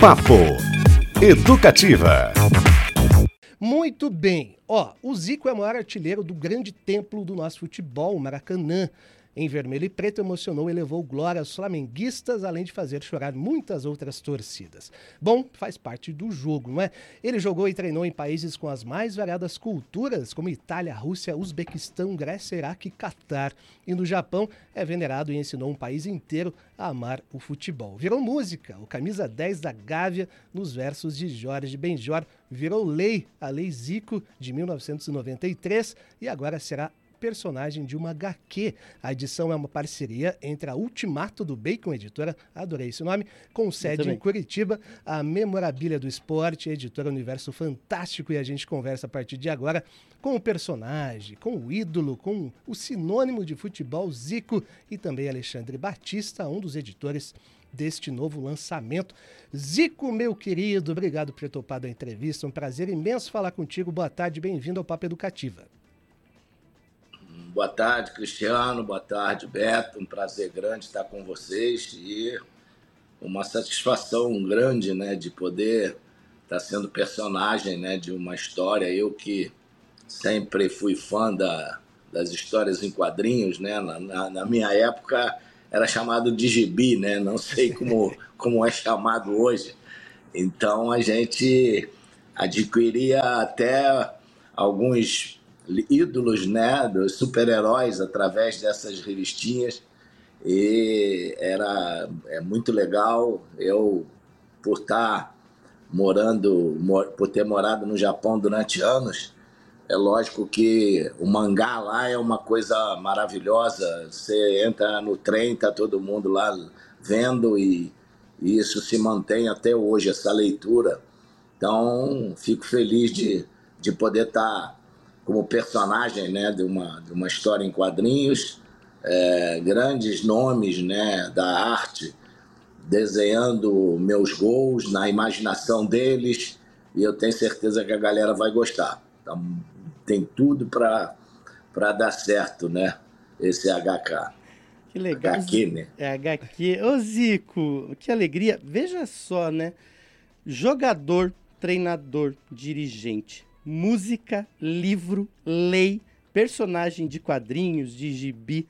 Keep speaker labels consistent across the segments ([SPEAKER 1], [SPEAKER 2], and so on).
[SPEAKER 1] Papo Educativa.
[SPEAKER 2] Muito bem. Ó, o Zico é o maior artilheiro do grande templo do nosso futebol, o Maracanã em vermelho e preto emocionou e levou glória aos flamenguistas, além de fazer chorar muitas outras torcidas. Bom, faz parte do jogo, não é? Ele jogou e treinou em países com as mais variadas culturas, como Itália, Rússia, Uzbequistão, Grécia, Iraque e Catar. E no Japão é venerado e ensinou um país inteiro a amar o futebol. Virou música, o camisa 10 da Gávea, nos versos de Jorge Benjor, virou lei, a Lei Zico de 1993 e agora será personagem de uma HQ. A edição é uma parceria entre a Ultimato do Bacon Editora, adorei esse nome, com sede em Curitiba, a Memorabilia do Esporte, editora Universo Fantástico, e a gente conversa a partir de agora com o personagem, com o ídolo, com o sinônimo de futebol Zico e também Alexandre Batista, um dos editores deste novo lançamento. Zico, meu querido, obrigado por ter topado a entrevista. Um prazer imenso falar contigo. Boa tarde, bem-vindo ao Papo Educativa.
[SPEAKER 3] Boa tarde, Cristiano. Boa tarde, Beto. Um prazer grande estar com vocês e uma satisfação grande, né, de poder estar sendo personagem, né, de uma história. Eu que sempre fui fã da, das histórias em quadrinhos, né, na, na, na minha época era chamado de gibi, né, não sei como, como é chamado hoje. Então a gente adquiria até alguns ídolos, né, dos super-heróis através dessas revistinhas e era é muito legal. Eu por estar morando, por ter morado no Japão durante anos, é lógico que o mangá lá é uma coisa maravilhosa. Você entra no trem, tá todo mundo lá vendo e, e isso se mantém até hoje essa leitura. Então, fico feliz de, de poder estar tá como personagem né, de, uma, de uma história em quadrinhos, é, grandes nomes né, da arte desenhando meus gols na imaginação deles e eu tenho certeza que a galera vai gostar. Então, tem tudo para dar certo, né? Esse HK.
[SPEAKER 4] Que legal.
[SPEAKER 3] HQ, né?
[SPEAKER 4] É HQ. Ô Zico, que alegria. Veja só, né? Jogador, treinador, dirigente música, livro, lei, personagem de quadrinhos, de gibi.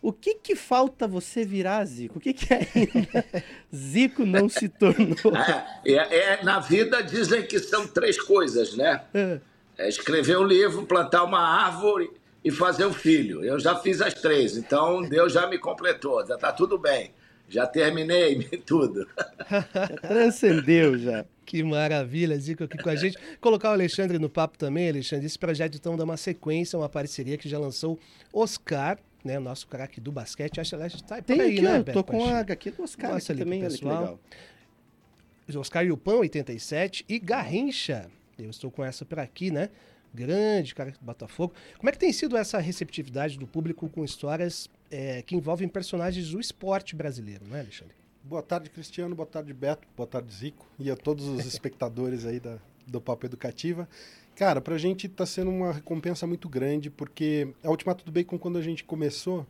[SPEAKER 4] O que que falta você virar, Zico? O que que ainda Zico não se tornou?
[SPEAKER 3] É, é, é, na vida dizem que são três coisas, né? É. é escrever um livro, plantar uma árvore e fazer um filho. Eu já fiz as três, então Deus já me completou, já está tudo bem. Já terminei tudo.
[SPEAKER 4] Já transcendeu já.
[SPEAKER 2] Que maravilha, Zico aqui com a gente. Colocar o Alexandre no papo também, Alexandre. Esse projeto então dá uma sequência, uma parceria que já lançou Oscar, né, o nosso craque do basquete. Acho que está
[SPEAKER 4] Tem
[SPEAKER 2] aí,
[SPEAKER 4] aqui,
[SPEAKER 2] né,
[SPEAKER 4] Beto? Tô com a HQ do Oscar
[SPEAKER 2] Nossa,
[SPEAKER 4] aqui também, pessoal.
[SPEAKER 2] Oscar e o Pão, 87, e Garrincha. Eu estou com essa por aqui, né? Grande cara do Botafogo. Como é que tem sido essa receptividade do público com histórias é, que envolvem personagens do esporte brasileiro, né, Alexandre?
[SPEAKER 5] Boa tarde, Cristiano. Boa tarde, Beto. Boa tarde, Zico. E a todos os espectadores aí da, do Papo Educativa. Cara, pra gente tá sendo uma recompensa muito grande, porque a Ultimato do Bacon, quando a gente começou,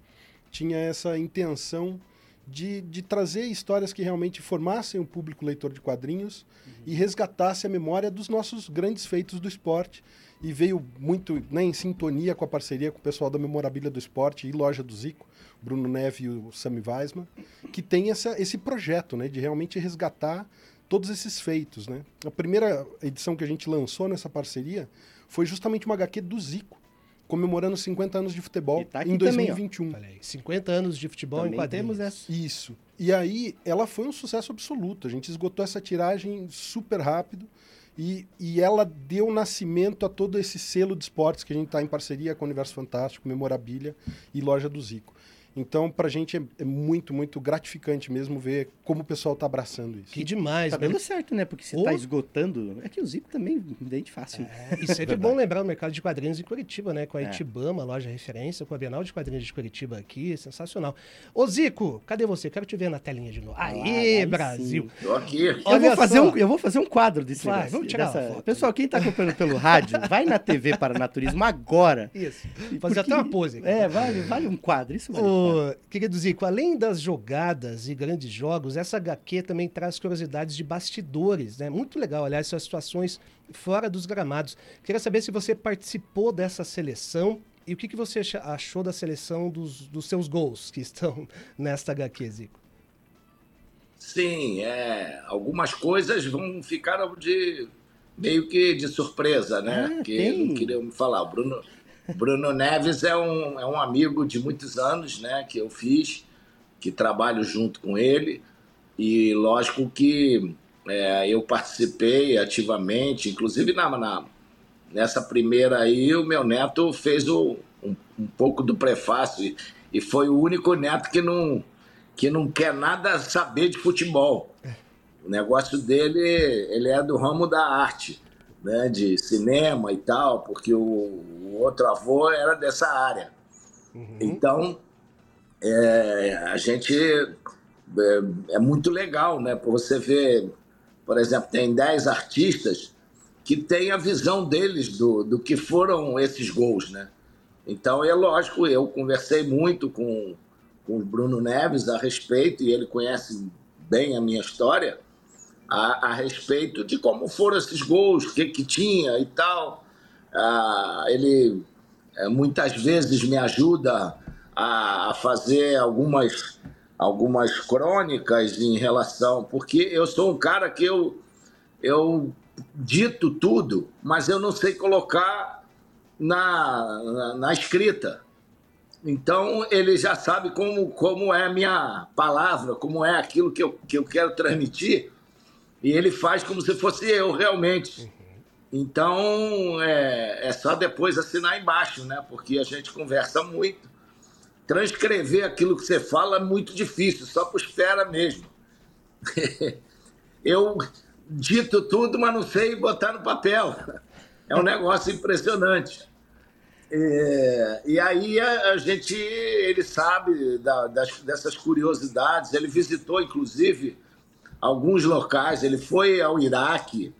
[SPEAKER 5] tinha essa intenção de, de trazer histórias que realmente formassem o público leitor de quadrinhos uhum. e resgatasse a memória dos nossos grandes feitos do esporte. E veio muito né, em sintonia com a parceria com o pessoal da Memorabilia do Esporte e Loja do Zico, Bruno Neve e o Sami Weisman, que tem essa, esse projeto né, de realmente resgatar todos esses feitos. Né? A primeira edição que a gente lançou nessa parceria foi justamente uma HQ do Zico, comemorando 50 anos de futebol tá em 2021.
[SPEAKER 2] Também, 50 anos de futebol também em quadrinhos. Temos
[SPEAKER 5] essa. Isso. E aí ela foi um sucesso absoluto. A gente esgotou essa tiragem super rápido. E, e ela deu nascimento a todo esse selo de esportes que a gente está em parceria com o Universo Fantástico, Memorabilia e Loja do Zico. Então, para a gente é, é, muito, muito gratificante mesmo ver como o pessoal está abraçando isso.
[SPEAKER 2] Que demais,
[SPEAKER 4] Tá dando certo, né? Porque você está esgotando. É que o Zico também vende fácil.
[SPEAKER 2] É, e sempre é bom lembrar o mercado de quadrinhos em Curitiba, né? Com a é. Itibama, loja referência, com a Bienal de Quadrinhos de Curitiba aqui. Sensacional. Ô, Zico, cadê você? Quero te ver na telinha de novo. Aê, Brasil!
[SPEAKER 3] Tô aqui.
[SPEAKER 4] Eu vou, fazer um, eu vou fazer um quadro desse Vai, Vamos tirar dessa... foto. Pessoal, quem está acompanhando pelo rádio, vai na TV Paranaturismo agora.
[SPEAKER 2] Isso. Fazer porque... até uma pose.
[SPEAKER 4] É, vale, vale um quadro. Isso vale.
[SPEAKER 2] Ô, querido Zico, além das jogadas e grandes jogos, essa HQ também traz curiosidades de bastidores, né? Muito legal, aliás, essas situações fora dos gramados. Queria saber se você participou dessa seleção e o que, que você achou da seleção dos, dos seus gols que estão nesta HQ, Zico.
[SPEAKER 3] Sim, é, algumas coisas vão ficar de meio que de surpresa, né?
[SPEAKER 4] Ah,
[SPEAKER 3] que
[SPEAKER 4] tem.
[SPEAKER 3] não queriam me falar. O Bruno, Bruno Neves é um, é um amigo de muitos anos, né? Que eu fiz, que trabalho junto com ele. E lógico que é, eu participei ativamente, inclusive na, na, nessa primeira aí, o meu neto fez o, um, um pouco do prefácio e, e foi o único neto que não que não quer nada saber de futebol. O negócio dele, ele é do ramo da arte, né, de cinema e tal, porque o, o outro avô era dessa área. Uhum. Então, é, a gente é, é, muito legal, né? Você ver, por exemplo, tem 10 artistas que têm a visão deles do, do que foram esses gols, né? Então, é lógico, eu conversei muito com com o Bruno Neves a respeito, e ele conhece bem a minha história, a, a respeito de como foram esses gols, o que, que tinha e tal. Ah, ele é, muitas vezes me ajuda a, a fazer algumas, algumas crônicas em relação, porque eu sou um cara que eu, eu dito tudo, mas eu não sei colocar na, na, na escrita. Então ele já sabe como, como é a minha palavra, como é aquilo que eu, que eu quero transmitir, e ele faz como se fosse eu realmente. Então é, é só depois assinar embaixo, né? Porque a gente conversa muito. Transcrever aquilo que você fala é muito difícil, só por espera mesmo. eu dito tudo, mas não sei botar no papel. É um negócio impressionante. É, e aí a, a, gente, ele sabe da, das, dessas curiosidades. Ele visitou, inclusive, alguns locais. Ele foi ao Iraque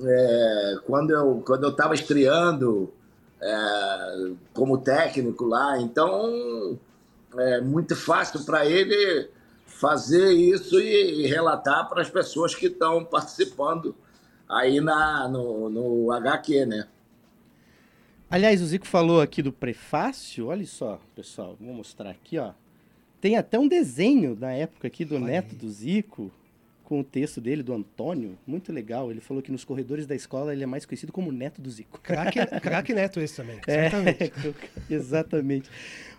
[SPEAKER 3] é, quando eu quando eu estava estreando é, como técnico lá. Então é muito fácil para ele fazer isso e, e relatar para as pessoas que estão participando aí na, no, no HQ, né?
[SPEAKER 4] Aliás, o Zico falou aqui do prefácio. Olha só, pessoal, vou mostrar aqui, ó. Tem até um desenho da época aqui do Olha neto aí. do Zico, com o texto dele, do Antônio. Muito legal. Ele falou que nos corredores da escola ele é mais conhecido como neto do Zico.
[SPEAKER 2] Craque neto esse também.
[SPEAKER 4] É, exatamente.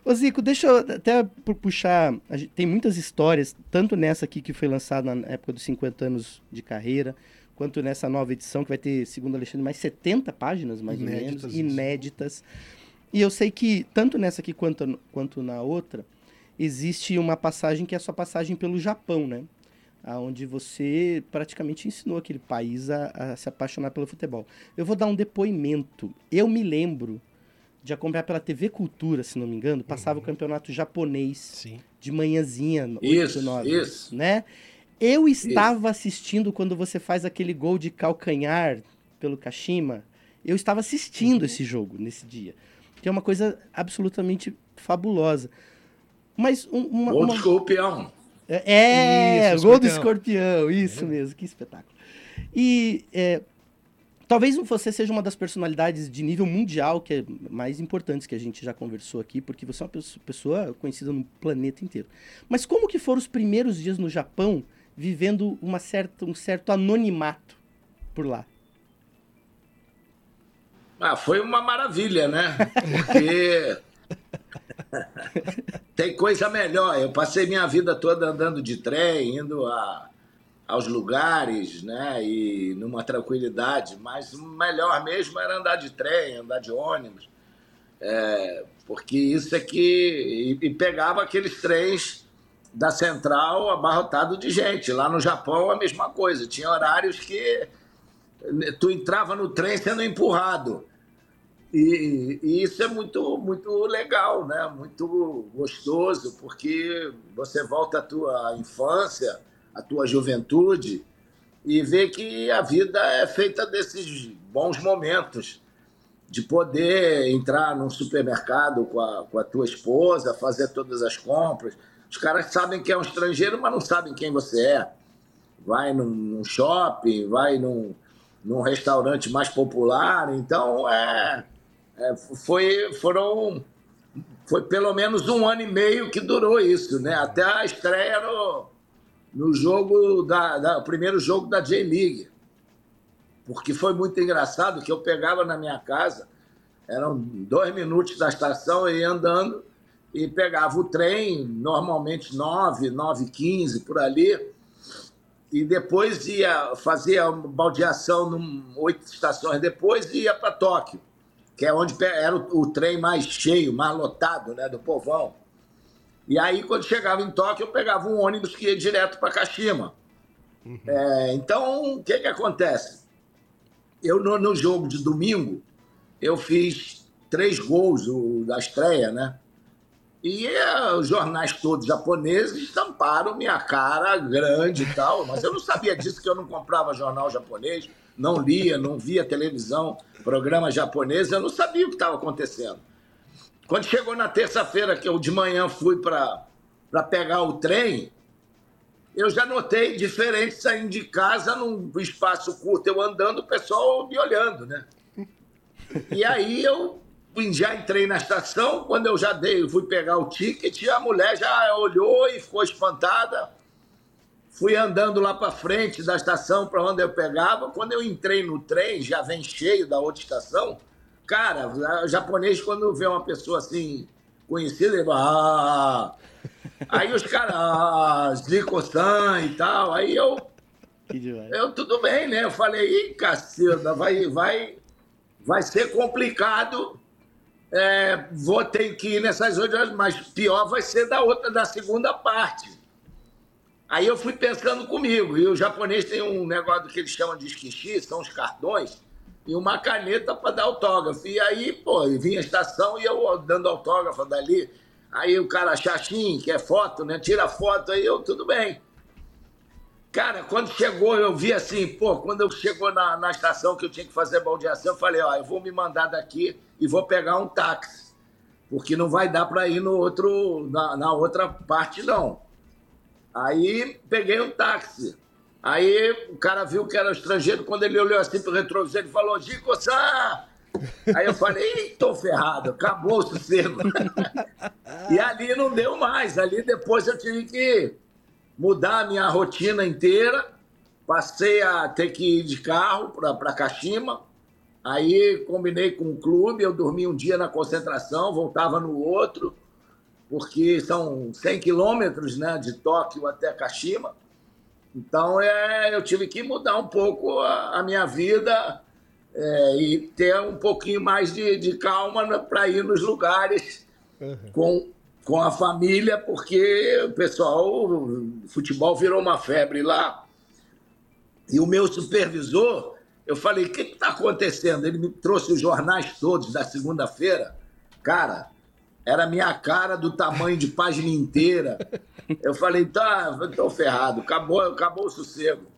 [SPEAKER 4] Ô Zico, deixa eu até puxar. Tem muitas histórias, tanto nessa aqui que foi lançada na época dos 50 anos de carreira, quanto nessa nova edição, que vai ter, segundo Alexandre, mais 70 páginas, mais inéditas, ou menos, inéditas. E eu sei que, tanto nessa aqui quanto, quanto na outra, existe uma passagem que é a sua passagem pelo Japão, né? Onde você praticamente ensinou aquele país a, a se apaixonar pelo futebol. Eu vou dar um depoimento. Eu me lembro de acompanhar pela TV Cultura, se não me engano, passava uhum. o campeonato japonês
[SPEAKER 2] Sim.
[SPEAKER 4] de manhãzinha,
[SPEAKER 3] isso, 8, 9,
[SPEAKER 4] isso. né? Eu estava Isso. assistindo quando você faz aquele gol de calcanhar pelo Kashima. Eu estava assistindo uhum. esse jogo nesse dia. Que é uma coisa absolutamente fabulosa. Mas um, uma.
[SPEAKER 3] Gol
[SPEAKER 4] uma...
[SPEAKER 3] do escorpião.
[SPEAKER 4] É, isso, gol do escorpião. Isso é. mesmo, que espetáculo. E é, talvez você seja uma das personalidades de nível mundial que é mais importantes que a gente já conversou aqui, porque você é uma pessoa conhecida no planeta inteiro. Mas como que foram os primeiros dias no Japão vivendo uma certa, um certo anonimato por lá?
[SPEAKER 3] Ah, foi uma maravilha, né? Porque tem coisa melhor. Eu passei minha vida toda andando de trem, indo a, aos lugares, né? E numa tranquilidade. Mas o melhor mesmo era andar de trem, andar de ônibus. É, porque isso é que. E, e pegava aqueles trens da central abarrotado de gente. Lá no Japão a mesma coisa. Tinha horários que tu entrava no trem sendo empurrado. E, e, isso é muito, muito legal, né? muito gostoso, porque você volta à tua infância, à tua juventude, e vê que a vida é feita desses bons momentos, de poder entrar num supermercado com a, com a tua esposa, fazer todas as compras. Os caras sabem que é um estrangeiro, mas não sabem quem você é. Vai num, num shopping, vai num, num restaurante mais popular. Então, é, é, foi, foram, foi pelo menos um ano e meio que durou isso, né? Até a estreia no, no jogo da, da primeiro jogo da J-League. Porque foi muito engraçado que eu pegava na minha casa, eram dois minutos da estação, ia andando e pegava o trem, normalmente 9, 9 15 por ali, e depois ia fazer a baldeação num, oito estações depois e ia para Tóquio, que é onde era o, o, trem mais cheio, mais lotado né, do povão. E aí, quando chegava em Tóquio, eu pegava um ônibus que ia direto para Kashima. Uhum. É, então, o que, que acontece? eu no, no, jogo de domingo, eu fiz três gols o, da estreia, né? E uh, os jornais todos japoneses estamparam minha cara grande e tal, mas eu não sabia disso, que eu não comprava jornal japonês, não lia, não via televisão, programa japonês, eu não sabia o que estava acontecendo. Quando chegou na terça-feira, que eu de manhã fui para pegar o trem, eu já notei diferente saindo de casa num espaço curto, eu andando, o pessoal me olhando, né? E aí eu já entrei na estação, quando eu já dei, fui pegar o ticket, a mulher já olhou e ficou espantada. Fui andando lá para frente da estação para onde eu pegava. Quando eu entrei no trem, já vem cheio da outra estação. Cara, o japonês, quando vê uma pessoa assim conhecida, ele fala, ah, Aí os caras, ah, Zico-san e tal, aí eu. Eu, tudo bem, né? Eu falei, ih, caceta, vai, vai, vai ser complicado. É, vou ter que ir nessas oito horas, mas pior vai ser da outra, da segunda parte. Aí eu fui pensando comigo, e o japonês tem um negócio que eles chamam de esquichi, são os cartões, e uma caneta para dar autógrafo. E aí, pô, vinha a estação e eu dando autógrafo dali. Aí o cara, Xaxim, que é foto, né? Tira foto aí, eu, tudo bem. Cara, quando chegou, eu vi assim, pô, quando eu chegou na, na estação que eu tinha que fazer baldeação, eu falei, ó, eu vou me mandar daqui e vou pegar um táxi. Porque não vai dar para ir no outro, na, na outra parte, não. Aí peguei um táxi. Aí o cara viu que era estrangeiro, quando ele olhou assim pro retrovisor, ele falou, Gico-san, Aí eu falei, tô ferrado, acabou o sossego. e ali não deu mais. Ali depois eu tive que mudar a minha rotina inteira. Passei a ter que ir de carro para Kashima. Aí combinei com o clube, eu dormi um dia na concentração, voltava no outro, porque são 100 quilômetros né, de Tóquio até Kashima. Então é, eu tive que mudar um pouco a, a minha vida é, e ter um pouquinho mais de, de calma para ir nos lugares uhum. com, com a família, porque o pessoal, o futebol virou uma febre lá. E o meu supervisor, eu falei: o que está acontecendo? Ele me trouxe os jornais todos da segunda-feira. Cara, era minha cara do tamanho de página inteira. Eu falei: tá, estou ferrado, acabou, acabou o sossego.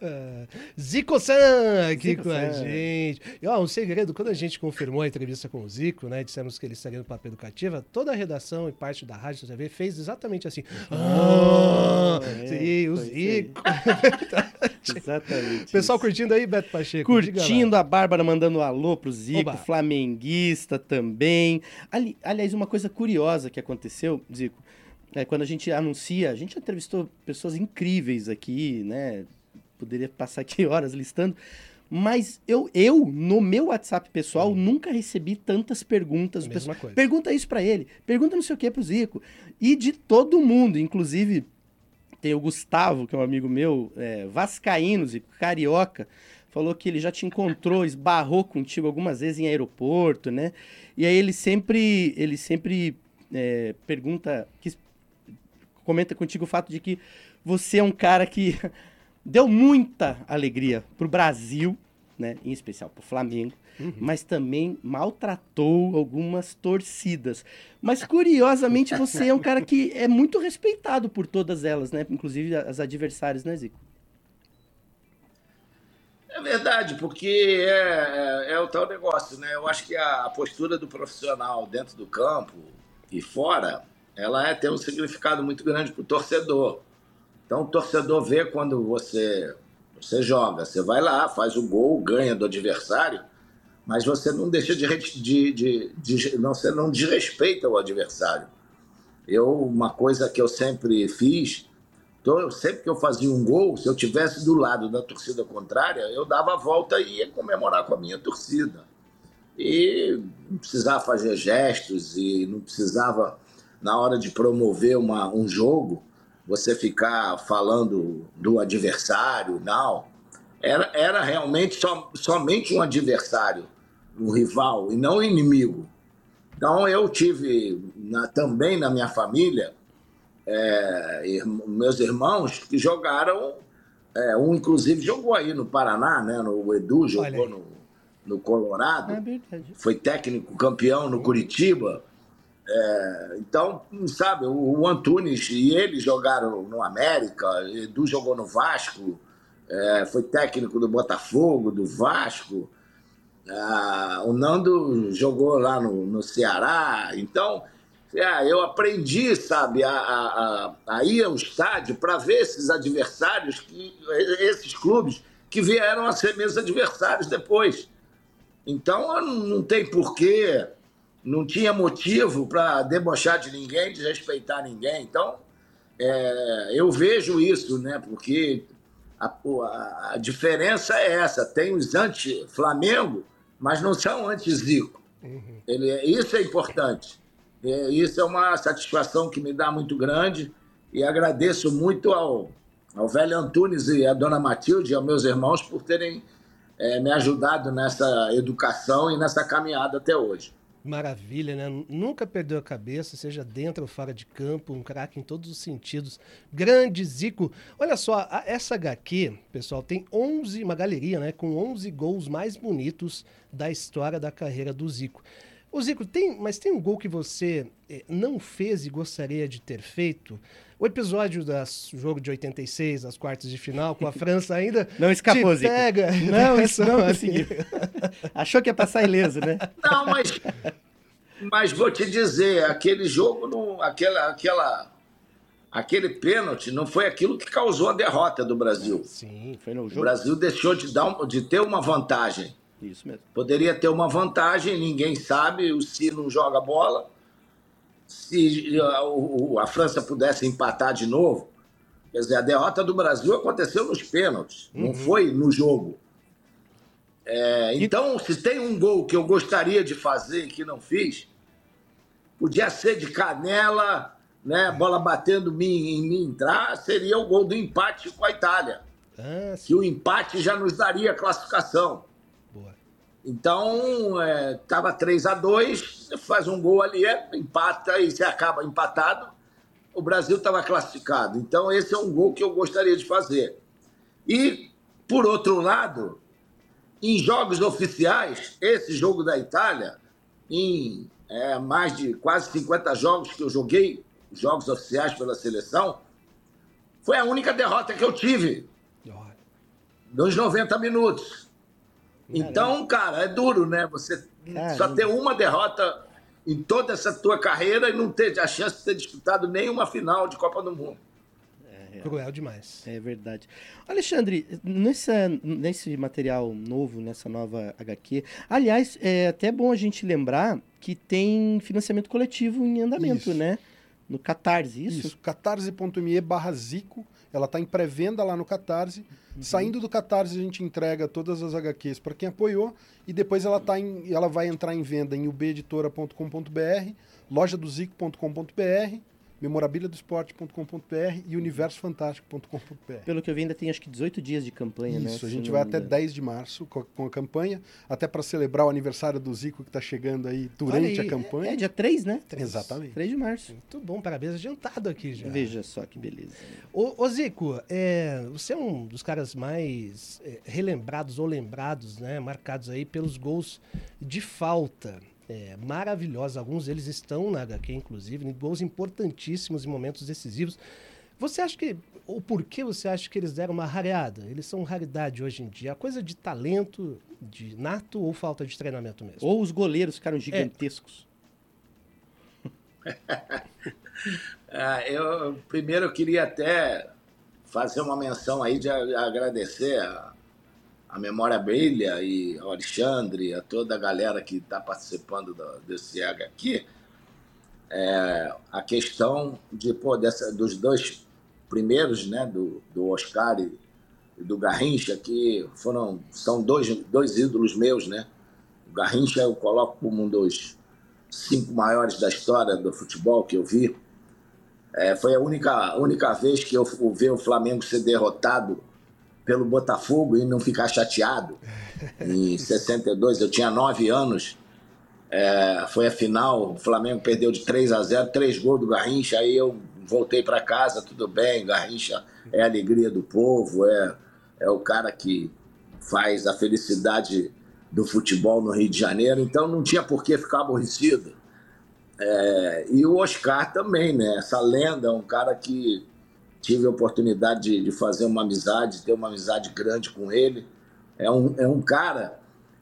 [SPEAKER 2] Uh, Zico-san aqui Zico com a gente. E ó, um segredo, quando a gente confirmou a entrevista com o Zico, né? Dissemos que ele estaria no papel educativa, toda a redação e parte da rádio da TV fez exatamente assim. Ah, é, sim, o Zico. exatamente. Pessoal curtindo aí, Beto Pacheco?
[SPEAKER 4] Curtindo a Bárbara mandando um alô pro Zico, Oba. flamenguista também. Ali, aliás, uma coisa curiosa que aconteceu, Zico, é, quando a gente anuncia, a gente entrevistou pessoas incríveis aqui, né? Poderia passar aqui horas listando. Mas eu, eu no meu WhatsApp pessoal, uhum. nunca recebi tantas perguntas.
[SPEAKER 2] Mesma coisa.
[SPEAKER 4] Pergunta isso para ele, pergunta não sei o que pro Zico. E de todo mundo, inclusive tem o Gustavo, que é um amigo meu, é, vascaíno, Zico, carioca, falou que ele já te encontrou, esbarrou contigo algumas vezes em aeroporto, né? E aí ele sempre, ele sempre é, pergunta, que, comenta contigo o fato de que você é um cara que deu muita alegria para o Brasil, né, em especial para o Flamengo, uhum. mas também maltratou algumas torcidas. Mas curiosamente você é um cara que é muito respeitado por todas elas, né, inclusive as adversárias, né, Zico?
[SPEAKER 3] É verdade, porque é, é, é, o tal negócio, né? Eu acho que a, postura do profissional dentro do campo e fora, ela é, tem um significado muito grande para o torcedor. Então o torcedor vê quando você, você joga, você vai lá, faz o gol, ganha do adversário, mas você não deixa de, de, de, de não, você não desrespeita o adversário. Eu, uma coisa que eu sempre fiz sempre que eu fazia um gol, se eu tivesse do lado da torcida contrária, eu dava a volta e ia comemorar com a minha torcida. E não precisava fazer gestos e não precisava, na hora de promover uma, um jogo, você ficar falando do adversário, não. Era, era realmente so, somente um adversário, um rival, e não um inimigo. Então eu tive na, também na minha família é, meus irmãos que jogaram, é, um inclusive jogou aí no Paraná, né? No, o Edu jogou no, no Colorado, é foi técnico campeão no Curitiba. É, então, sabe, o, o, Antunes e ele jogaram no América, Edu jogou no Vasco, é, foi técnico do Botafogo, do Vasco. Ah, o Nando jogou lá no, no Ceará. Então, é, eu aprendi, sabe, a, a, a ir ao estádio para ver esses adversários, que, esses clubes que vieram a ser meus adversários depois. Então não tem porquê, não tinha motivo para debochar de ninguém, desrespeitar ninguém. Então é, eu vejo isso, né? Porque a, a, diferença é essa: tem os anti-Flamengo, mas não são anti-Zico. Uhum. Ele, isso é importante. É, isso é uma satisfação que me dá muito grande e agradeço muito ao, ao velho Antunes e à dona Matilde e aos meus irmãos por terem é, me ajudado nessa educação e nessa caminhada até hoje.
[SPEAKER 2] Maravilha, né? Nunca perdeu a cabeça, seja dentro ou fora de campo, um craque em todos os sentidos. Grande Zico. Olha só, essa HQ, pessoal, tem 11, uma galeria, né? Com 11 gols mais bonitos da história da carreira do Zico. Ô Zico, tem, mas tem um gol que você eh, não fez e gostaria de ter feito? O episódio do jogo de 86, as quartas de final, com a França ainda.
[SPEAKER 4] Não escapou,
[SPEAKER 2] te pega.
[SPEAKER 4] Zico. Não, isso não conseguiu. Achou que ia passar ileso, né?
[SPEAKER 3] Não, mas. Mas vou te dizer, aquele jogo, não, aquela, aquela, aquele pênalti não foi aquilo que causou a derrota do Brasil.
[SPEAKER 2] Sim, foi no jogo.
[SPEAKER 3] O Brasil deixou de, dar, de ter uma vantagem.
[SPEAKER 4] Isso mesmo.
[SPEAKER 3] Poderia ter uma vantagem, ninguém sabe, o Si não joga bola. Se a, a França pudesse empatar de novo, quer dizer, a derrota do Brasil aconteceu nos pênaltis, uhum. não foi no jogo. É, então, se tem um gol que eu gostaria de fazer e que não fiz, podia ser de canela, né, bola batendo em mim entrar, seria o gol do empate com a Itália. Ah, que o empate já nos daria classificação. Então, estava é, 3 a 2 faz um gol ali, é, empata e se acaba empatado. O Brasil estava classificado. Então, esse é um gol que eu gostaria de fazer. E, por outro lado, em jogos oficiais, esse jogo da Itália, em é, mais de quase 50 jogos que eu joguei, jogos oficiais pela seleção, foi a única derrota que eu tive. Nos 90 minutos. Então, cara, é duro, né? Você Caramba. só ter uma derrota em toda essa tua carreira e não ter a chance de ter disputado nenhuma final de Copa do Mundo.
[SPEAKER 2] É, Cruel demais.
[SPEAKER 4] É verdade. Alexandre, nesse, nesse material novo, nessa nova HQ, aliás, é até bom a gente lembrar que tem financiamento coletivo em andamento, isso. né? No Catarse, isso? Isso,
[SPEAKER 5] catarse.me barra Zico. Ela está em pré-venda lá no Catarse. Uhum. Saindo do Catarse, a gente entrega todas as HQs para quem apoiou e depois ela, tá em, ela vai entrar em venda em ubeditora.com.br, lojadozico.com.br memorabiliadoesporte.com.br e universofantástico.com.br.
[SPEAKER 4] Pelo que eu vi, ainda tem acho que 18 dias de campanha,
[SPEAKER 5] Isso,
[SPEAKER 4] né?
[SPEAKER 5] Isso, a gente vai até 10 de março com a, com a campanha, até para celebrar o aniversário do Zico que está chegando aí durante aí, a campanha.
[SPEAKER 4] É, é dia 3, né?
[SPEAKER 5] 3. Exatamente.
[SPEAKER 4] 3 de março.
[SPEAKER 2] Muito bom, parabéns adiantado aqui já.
[SPEAKER 4] Veja só que beleza.
[SPEAKER 2] Ô, ô Zico, é, você é um dos caras mais é, relembrados ou lembrados, né? Marcados aí pelos gols de falta é, maravilhosos. Alguns deles estão na HQ, inclusive, em gols importantíssimos em momentos decisivos. Você acha que. O porquê você acha que eles deram uma rareada? Eles são raridade hoje em dia. A coisa de talento, de nato ou falta de treinamento mesmo?
[SPEAKER 4] Ou os goleiros ficaram gigantescos.
[SPEAKER 3] Ah, eu, primeiro eu queria até fazer uma menção aí de agradecer a, a Memória Brilha e ao Alexandre, a toda a galera que está participando do- desse aqui. É, a questão de, pô, dessa, dos dois primeiros, né, do, do Oscar e, do Garrincha, que foram, são dois, dois ídolos meus, né? O Garrincha eu coloco como um dos cinco maiores da história do futebol que eu vi. É, foi a única, única vez que eu vi o Flamengo ser derrotado pelo Botafogo e não ficar chateado. Em 62, eu tinha nove anos. É, foi a final, o Flamengo perdeu de 3 a 0, três gols do Garrincha. Aí eu voltei para casa, tudo bem. Garrincha é a alegria do povo, é, é o cara que faz a felicidade do futebol no Rio de Janeiro. Então não tinha por que ficar aborrecido. É, e o Oscar também, né? Essa lenda, um cara que tive a oportunidade de, de fazer uma amizade, ter uma amizade grande com ele. É um, é um cara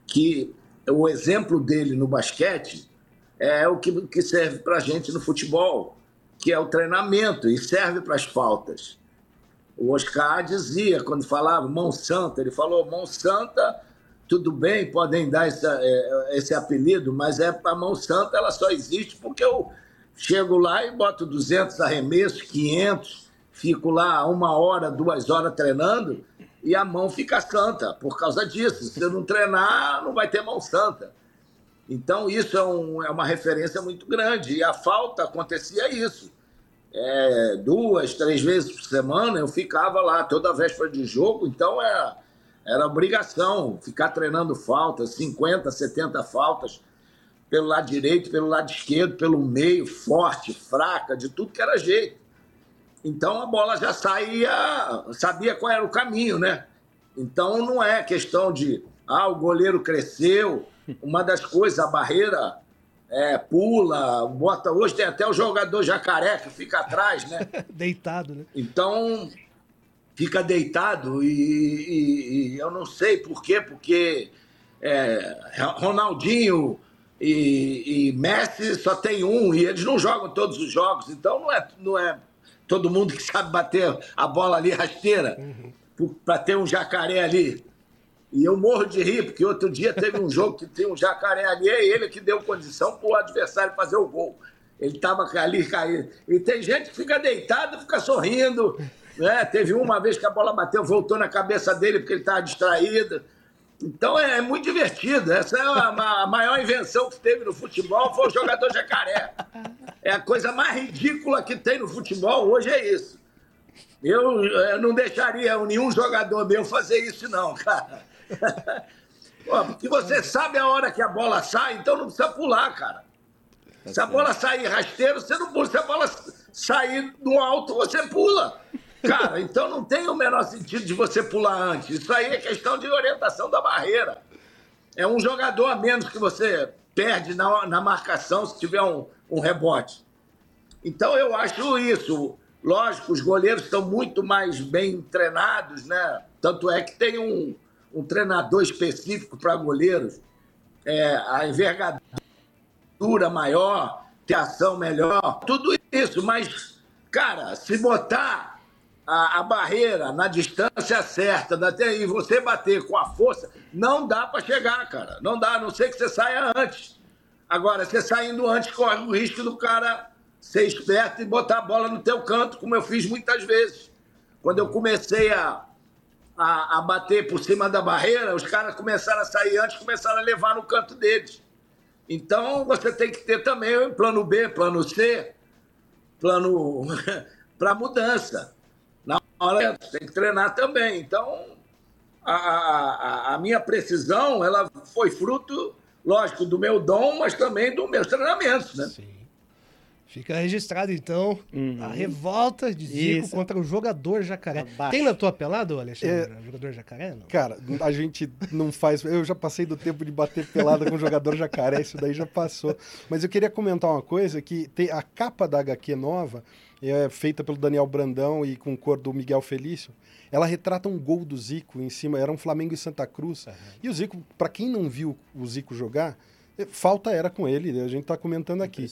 [SPEAKER 3] que o exemplo dele no basquete é o que, que serve para a gente no futebol, que é o treinamento e serve para as faltas. O Oscar dizia, quando falava mão santa, ele falou: mão santa, tudo bem, podem dar essa, eh, esse apelido, mas é a mão santa, ela só existe porque eu chego lá e boto 200 arremessos, 500, fico lá uma hora, duas horas treinando e a mão fica santa por causa disso. Se eu não treinar, não vai ter mão santa. Então, isso é, um- é uma referência muito grande. E a falta acontecia isso. É, duas, três vezes por semana eu ficava lá toda véspera de jogo, então era, era obrigação ficar treinando faltas, 50, 70 faltas, pelo lado direito, pelo lado esquerdo, pelo meio, forte, fraca, de tudo que era jeito. Então a bola já saía, sabia qual era o caminho, né? Então não é questão de, ah, o goleiro cresceu. Uma das coisas, a barreira é, pula, bota. Hoje tem até o jogador jacaré que fica atrás, né?
[SPEAKER 2] Deitado, né?
[SPEAKER 3] Então fica deitado e, e- e eu não sei por quê, porque é, Ronaldinho e, e Messi só tem um e eles não jogam todos os jogos, então não é, não é todo mundo que sabe bater a bola ali rasteira para ter um jacaré ali. E eu morro de rir, porque outro dia teve um jogo que tem um jacaré ali, é ele que deu condição para o adversário fazer o gol. Ele estava ali caído. E tem gente que fica deitado, fica sorrindo. Né? Teve uma vez que a bola bateu, voltou na cabeça dele porque ele estava distraído. Então é, muito divertido. Essa é a, ma- a maior invenção que teve no futebol, foi o jogador jacaré. É a coisa mais ridícula que tem no futebol hoje é isso. Eu, eu não deixaria nenhum jogador meu fazer isso, não, cara. Porque você sabe a hora que a bola sai, então não precisa pular, cara. Se a bola sair rasteiro, você não pula. Se a bola sair do alto, você pula. Cara, então não tem o menor sentido de você pular antes. Isso aí é questão de orientação da barreira. É um jogador a menos que você perde na, na marcação se tiver um, um rebote. Então eu acho isso. Lógico, os goleiros estão muito mais bem treinados, né? Tanto é que tem um, um treinador específico para goleiros. É, a envergadura maior, ter ação melhor, tudo isso. Mas, cara, se botar a, a barreira na distância certa e você bater com a força, não dá para chegar, cara. Não dá, a não ser que você saia antes. Agora, você saindo antes, corre o risco do cara ser esperto e botar a bola no teu canto, como eu fiz muitas vezes. Quando eu comecei a, a, a bater por cima da barreira, os caras começaram a sair antes, começaram a levar no canto deles. Então, você tem que ter também plano B, plano C, plano para mudança. Hora, tem que treinar também. Então, a, a, a- minha precisão, ela foi fruto, lógico, do meu dom, mas também dos meus treinamentos, né?
[SPEAKER 2] Sim. Fica registrado, então, a revolta de Zico
[SPEAKER 4] Uhum. Isso.
[SPEAKER 2] contra o jogador jacaré.
[SPEAKER 4] Abaixo.
[SPEAKER 2] Tem na tua pelada, Alexandre? Jogador jacaré? Não?
[SPEAKER 5] Cara, a gente não faz. Eu já passei do tempo de bater pelada com jogador jacaré, isso daí já passou. Mas eu queria comentar uma coisa: que tem a capa da HQ nova é feita pelo Daniel Brandão e com cor do Miguel Felício. Ela retrata um gol do Zico em cima, era um Flamengo e Santa Cruz. Uhum. E o Zico, para quem não viu o Zico jogar, é, falta era com ele, a gente está comentando aqui.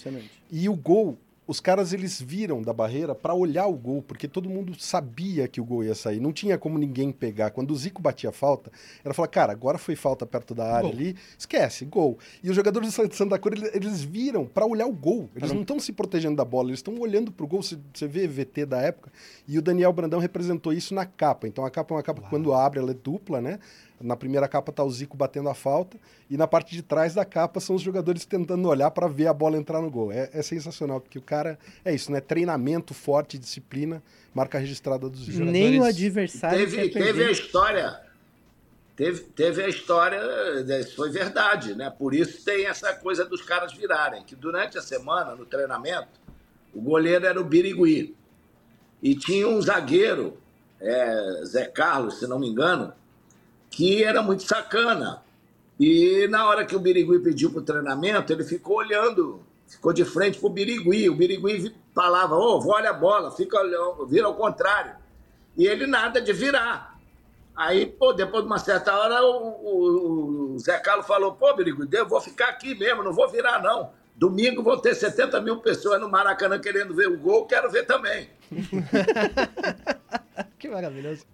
[SPEAKER 5] E o gol os caras eles viram da barreira para olhar o gol, porque todo mundo sabia que o gol ia sair. Não tinha como ninguém pegar. Quando o Zico batia falta, era falar, cara, agora foi falta perto da área gol. ali, esquece, gol. E os jogadores do Santa Cruz, eles, eles viram para olhar o gol. Eles não estão se protegendo da bola, eles estão olhando pro gol. Você, você vê VT da época. E o Daniel Brandão representou isso na capa. Então a capa é uma capa Uau. que quando abre, ela é dupla, né? Na primeira capa tá o Zico batendo a falta e na parte de trás da capa são os jogadores tentando olhar para ver a bola entrar no gol. É, é, sensacional, porque o cara é isso, né? Treinamento forte, disciplina, marca registrada dos jogadores.
[SPEAKER 4] Nem o adversário
[SPEAKER 3] teve, teve a história. Teve, teve a história, isso foi verdade, né? Por isso tem essa coisa dos caras virarem, que durante a semana, no treinamento, o goleiro era o Birigui. E tinha um zagueiro, é, Zé Carlos, se não me engano, que era muito sacana. E na hora que o Birigui pediu para o treinamento, ele ficou olhando, ficou de frente para o Birigui. O Birigui falava, ô, oh, olha a bola, fica, vira ao contrário. E ele nada de virar. Aí, pô, depois de uma certa hora, o, o, o Zé Carlos falou, pô, Birigui, eu vou ficar aqui mesmo, não vou virar não. Domingo vão ter 70 mil pessoas no Maracanã querendo ver o gol, quero ver também.
[SPEAKER 2] que maravilhoso.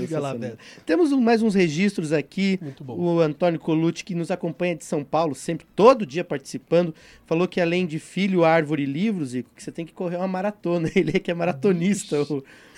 [SPEAKER 4] Diga lá, Beto. Temos um, mais uns registros aqui. Muito bom. O Antônio Colucci, que nos acompanha de São Paulo, sempre, todo dia participando, falou que além de filho, árvore e livros, Zico, que você tem que correr uma maratona. Ele é que é maratonista.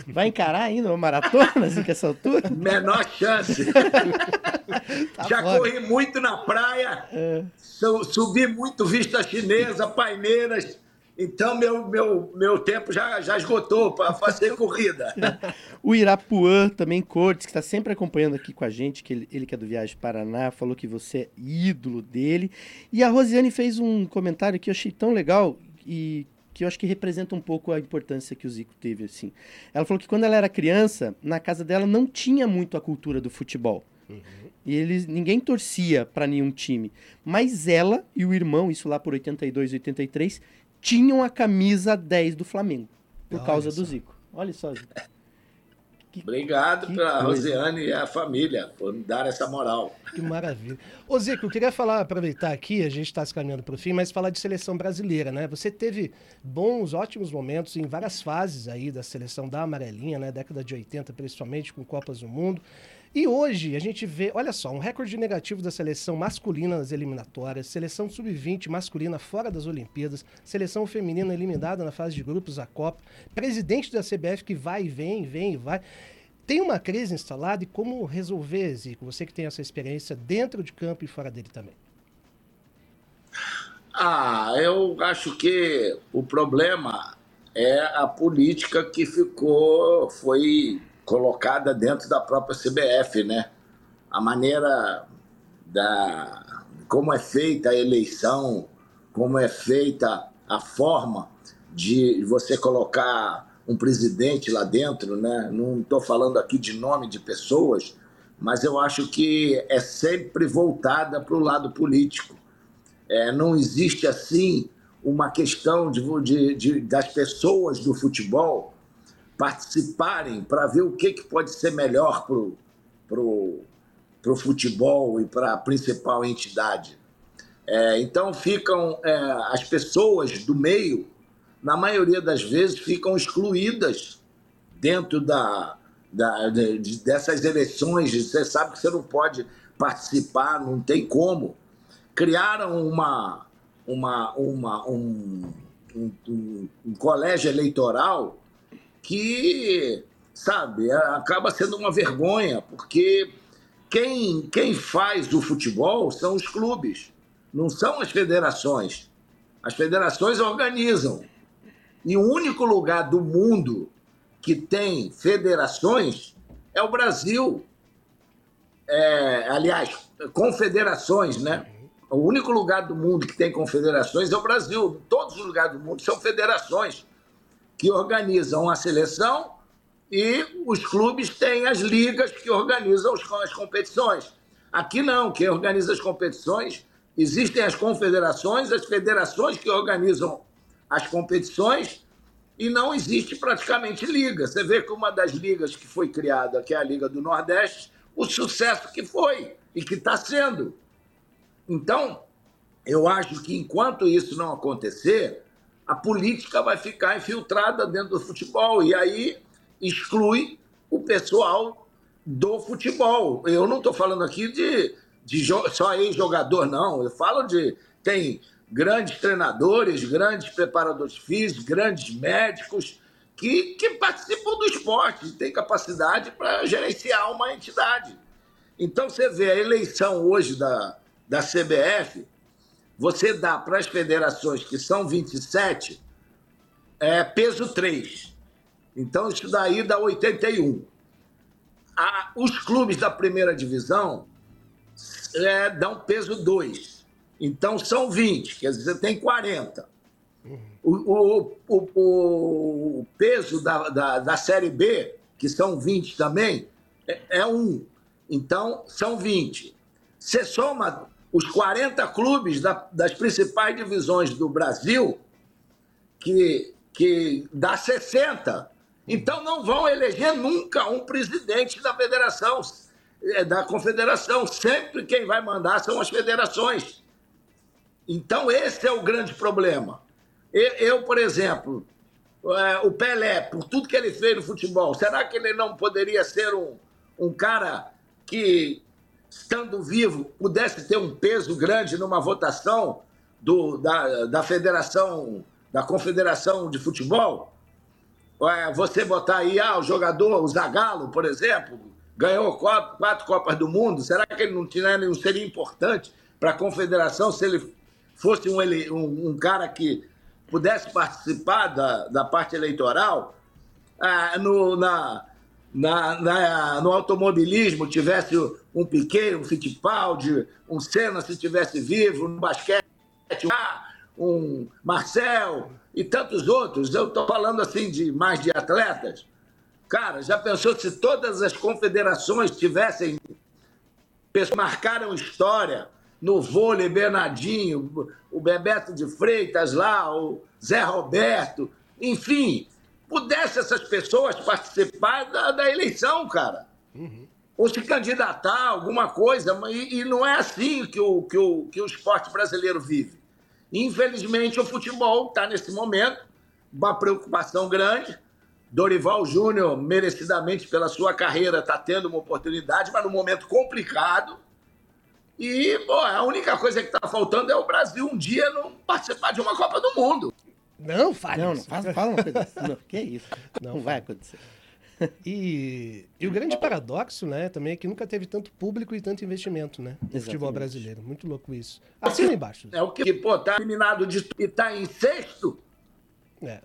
[SPEAKER 4] Vai encarar ainda uma maratona, assim, que essa altura?
[SPEAKER 3] Menor chance. tá Já fora. corri muito na praia, é. subi muito vista chinesa, paineiras então, meu, meu, meu tempo já, já esgotou para fazer corrida.
[SPEAKER 4] o Irapuã também, Cortes, que está sempre acompanhando aqui com a gente, que ele, ele que é do Viagem Paraná, falou que você é ídolo dele. E a Rosiane fez um comentário que eu achei tão legal e que eu acho que representa um pouco a importância que o Zico teve, assim. Ela falou que quando ela era criança, na casa dela não tinha muito a cultura do futebol. Uhum. E eles, ninguém torcia para nenhum time. Mas ela e o irmão, isso lá por 82, 83, tinham a camisa 10 do Flamengo, por Olha causa só. do Zico. Olha só, Zico.
[SPEAKER 3] Que, Obrigado para a Rosiane e a família por me dar essa moral.
[SPEAKER 2] Que maravilha. Ô Zico, eu queria falar, aproveitar aqui, a gente está se caminhando para o fim, mas falar de seleção brasileira, né? Você teve bons, ótimos momentos em várias fases aí da seleção da amarelinha, né? Década de 80, principalmente com Copas do Mundo. E hoje a gente vê, olha só, um recorde negativo da seleção masculina nas eliminatórias, seleção sub-20 masculina fora das Olimpíadas, seleção feminina eliminada na fase de grupos da Copa, presidente da CBF que vai e vem, vem e vai. Tem uma crise instalada e como resolver, Zico? Você que tem essa experiência dentro de campo e fora dele também.
[SPEAKER 3] Ah, eu acho que o problema é a política que ficou, foi colocada dentro da própria CBF, né? A maneira da como é feita a eleição, como é feita a forma de você colocar um presidente lá dentro, né? Não estou falando aqui de nome de pessoas, mas eu acho que é sempre voltada para o lado político. É, não existe assim uma questão de, de, de, das pessoas do futebol participarem para ver o que, que pode ser melhor para o pro, pro futebol e para a principal entidade. É, então ficam é, as pessoas do meio, na maioria das vezes, ficam excluídas dentro da, da de, dessas eleições. Você sabe que você não pode participar, não tem como. Criaram uma, uma, uma um, um, um, um colégio eleitoral que, sabe, acaba sendo uma vergonha, porque quem, quem faz o futebol são os clubes, não são as federações. As federações organizam. E o único lugar do mundo que tem federações é o Brasil. É, aliás, confederações, né? O único lugar do mundo que tem confederações é o Brasil. Todos os lugares do mundo são federações que organizam a seleção e os clubes têm as ligas que organizam as competições. Aqui não, quem organiza as competições, existem as confederações, as federações que organizam as competições e não existe praticamente liga. Você vê que uma das ligas que foi criada, que é a Liga do Nordeste, o sucesso que foi e que está sendo. Então, eu acho que enquanto isso não acontecer, a política vai ficar infiltrada dentro do futebol e aí exclui o pessoal do futebol. Eu não estou falando aqui de, de só ex-jogador, não. Eu falo de. Tem grandes treinadores, grandes preparadores físicos, grandes médicos que, que participam do esporte, têm capacidade para gerenciar uma entidade. Então você vê a eleição hoje da, da CBF, você dá para as federações que são 27 é, peso 3. Então isso daí dá 81. A, os clubes da primeira divisão é, dão peso 2. Então são 20, quer dizer, tem 40. O, o, o, o peso da, da, da, Série B, que são 20 também, é, é 1. Então são 20. Você soma os 40 clubes da, das principais divisões do Brasil, que, que dá 60. Então não vão eleger nunca um presidente da federação, é, da confederação. Sempre quem vai mandar são as federações. Então, esse é o grande problema. Eu, por exemplo, é, o Pelé, por tudo que ele fez no futebol, será que ele não poderia ser um, um cara que, estando vivo, pudesse ter um peso grande numa votação do, da, da federação, da confederação de futebol? É, você botar aí, ah, o jogador, o Zagallo, por exemplo, ganhou quatro, quatro Copas do Mundo, será que ele não, tinha, não seria importante para a confederação se ele fosse um, um, um cara que pudesse participar da, da parte eleitoral, ah, no, na, na, na, no automobilismo tivesse um Piquet, um Fittipaldi, um Senna se tivesse vivo, no basquete um Marcel e tantos outros. Eu estou falando assim de mais de atletas. Cara, já pensou se todas as confederações tivessem marcaram história no vôlei, Bernardinho, o Bebeto de Freitas lá, o Zé Roberto, enfim, pudesse essas pessoas participar da, da eleição, cara. Uhum. Ou se candidatar a alguma coisa, e, e, não é assim que o, que, o, que o esporte brasileiro vive. Infelizmente, o futebol está nesse momento, uma preocupação grande. Dorival Júnior, merecidamente pela sua carreira, está tendo uma oportunidade, mas num momento complicado e, pô, a única coisa que tá faltando é o Brasil um dia não participar de uma Copa do Mundo.
[SPEAKER 2] Não, faz.
[SPEAKER 4] Não, não faz, fala uma coisa assim. Não, que isso? Não, não vai acontecer.
[SPEAKER 2] E, e, o grande paradoxo, né, também é que nunca teve tanto público e tanto investimento, né, no Exatamente. futebol brasileiro. Muito louco isso. Assina embaixo.
[SPEAKER 3] É o que, pô, tá eliminado de e tá em sexto.
[SPEAKER 2] É.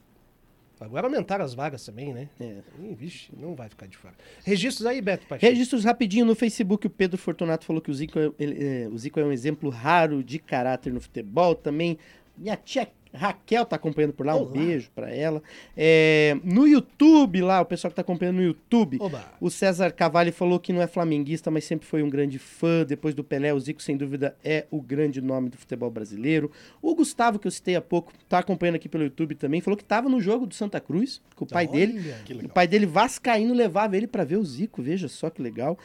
[SPEAKER 2] Agora aumentaram as vagas também, né? É. Ih, vixe, não vai ficar de fora. Registros aí, Beto
[SPEAKER 4] Paixão. Registros rapidinho no Facebook. O Pedro Fortunato falou que o Zico é, ele, é, o Zico é um exemplo raro de caráter no futebol. Também minha tia Raquel tá acompanhando por lá, Olá. um beijo para ela. É, no YouTube, lá, o pessoal que tá acompanhando no YouTube, Oba. o César Cavalli falou que não é flamenguista, mas sempre foi um grande fã. Depois do Pelé, o Zico, sem dúvida, é o grande nome do futebol brasileiro. O Gustavo, que eu citei há pouco, tá acompanhando aqui pelo YouTube também, falou que tava no jogo do Santa Cruz, com o pai Olha, dele. O pai dele, Vascaíno, levava ele para ver o Zico, veja só que legal.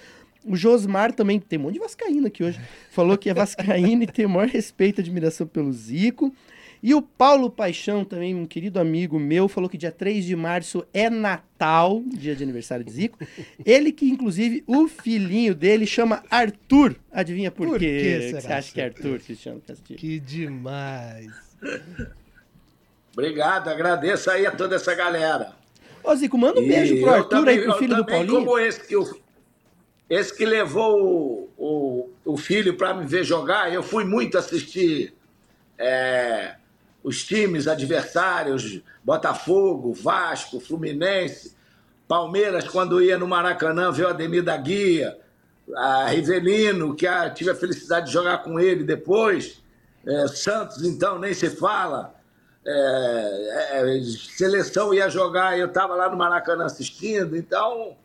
[SPEAKER 4] O Josmar também, tem um monte de Vascaíno aqui hoje, falou que é Vascaíno e tem o maior respeito e admiração pelo Zico. E o Paulo Paixão, também um querido amigo meu, falou que dia 3 de março é Natal, dia de aniversário de Zico. Ele que, inclusive, o filhinho dele chama Arthur. Adivinha por, por quê? Que você acha que é Arthur, Cristiano
[SPEAKER 2] Castilho? Que demais.
[SPEAKER 3] Obrigado, agradeço aí a toda essa galera.
[SPEAKER 4] Ô, Zico, manda um e beijo pro Arthur também, aí, pro filho do Paulinho.
[SPEAKER 3] Como esse que, eu, esse que levou o, o, o filho para me ver jogar, eu fui muito assistir é, os times adversários, Botafogo, Vasco, Fluminense, Palmeiras, quando ia no Maracanã, viu Ademir da Guia, a Rivelino, que tive a felicidade de jogar com ele depois, é, Santos, então, nem se fala. É, é, seleção ia jogar, eu estava lá no Maracanã assistindo, então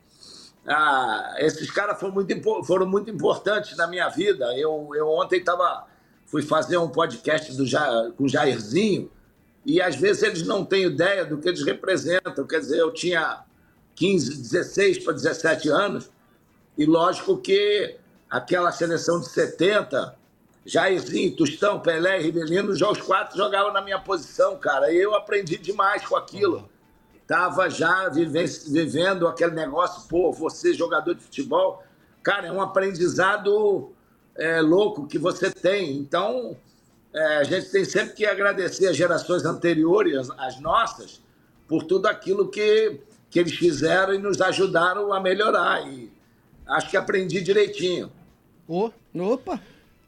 [SPEAKER 3] esses caras foram muito, foram muito importantes na minha vida. Eu, eu ontem estava fui fazer um podcast do, com o Jairzinho e às vezes eles não têm ideia do que eles representam. Quer dizer, eu tinha 15, 16 para 17 anos, e lógico que aquela seleção de 70, Jairzinho, Tostão, Pelé e Rivelino, já os quatro jogavam na minha posição, cara. E eu aprendi demais com aquilo. Tava já vivendo aquele negócio, pô, você jogador de futebol, cara, é um aprendizado é, louco que você tem. Então, é, a gente tem sempre que agradecer as gerações anteriores, as nossas, por tudo aquilo que, que eles fizeram e nos ajudaram a melhorar. E acho que aprendi direitinho.
[SPEAKER 2] Oh, opa!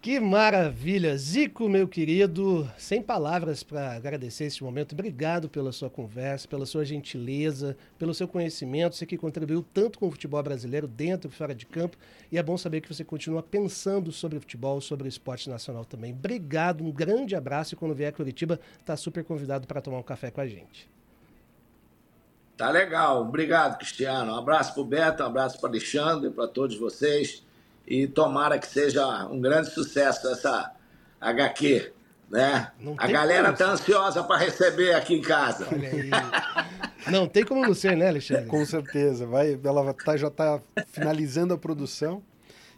[SPEAKER 2] Que maravilha! Zico, meu querido, sem palavras para agradecer esse momento. Obrigado pela sua conversa, pela sua gentileza, pelo seu conhecimento. Você que contribuiu tanto com o futebol brasileiro, dentro e fora de campo. E é bom saber que você continua pensando sobre o futebol, sobre o esporte nacional também. Obrigado, um grande abraço. E quando vier a Curitiba, está super convidado para tomar um café com a gente.
[SPEAKER 3] Tá legal. Obrigado, Cristiano. Um abraço para o Beto, um abraço para Alexandre, para todos vocês e tomara que seja um grande sucesso essa HQ, né? A galera como... tá ansiosa para receber aqui em casa.
[SPEAKER 2] Não tem como não ser, né, Alexandre?
[SPEAKER 5] Com certeza. Vai, ela tá, já está finalizando a produção.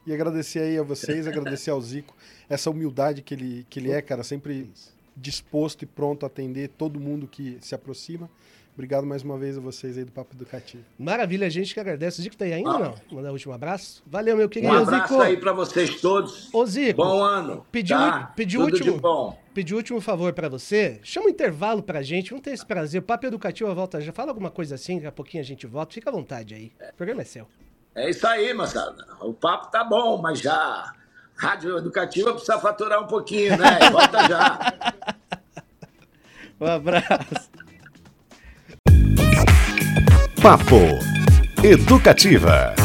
[SPEAKER 5] E agradecer aí a vocês, agradecer ao Zico, essa humildade que ele, que ele é, cara, sempre disposto e pronto a atender todo mundo que se aproxima. Obrigado mais uma vez a vocês aí do Papo Educativo.
[SPEAKER 2] Maravilha, a gente que agradece. O Zico tá aí ainda ah. não? Mandar o último abraço. Valeu, meu querido.
[SPEAKER 3] Um abraço Zico. aí para vocês todos.
[SPEAKER 2] Ô, Zico.
[SPEAKER 3] Bom ano.
[SPEAKER 2] Pediu, tá? pediu Tudo último, de bom. Pedi último favor para você. Chama um intervalo pra gente. Vamos ter esse prazer. O Papo Educativo volta já. Fala alguma coisa assim, daqui a pouquinho a gente volta. Fica à vontade aí. O programa é seu.
[SPEAKER 3] É isso aí, moçada. O papo tá bom, mas já. Rádio Educativa precisa faturar um pouquinho, né? Volta já.
[SPEAKER 2] um abraço.
[SPEAKER 1] Papo Educativa.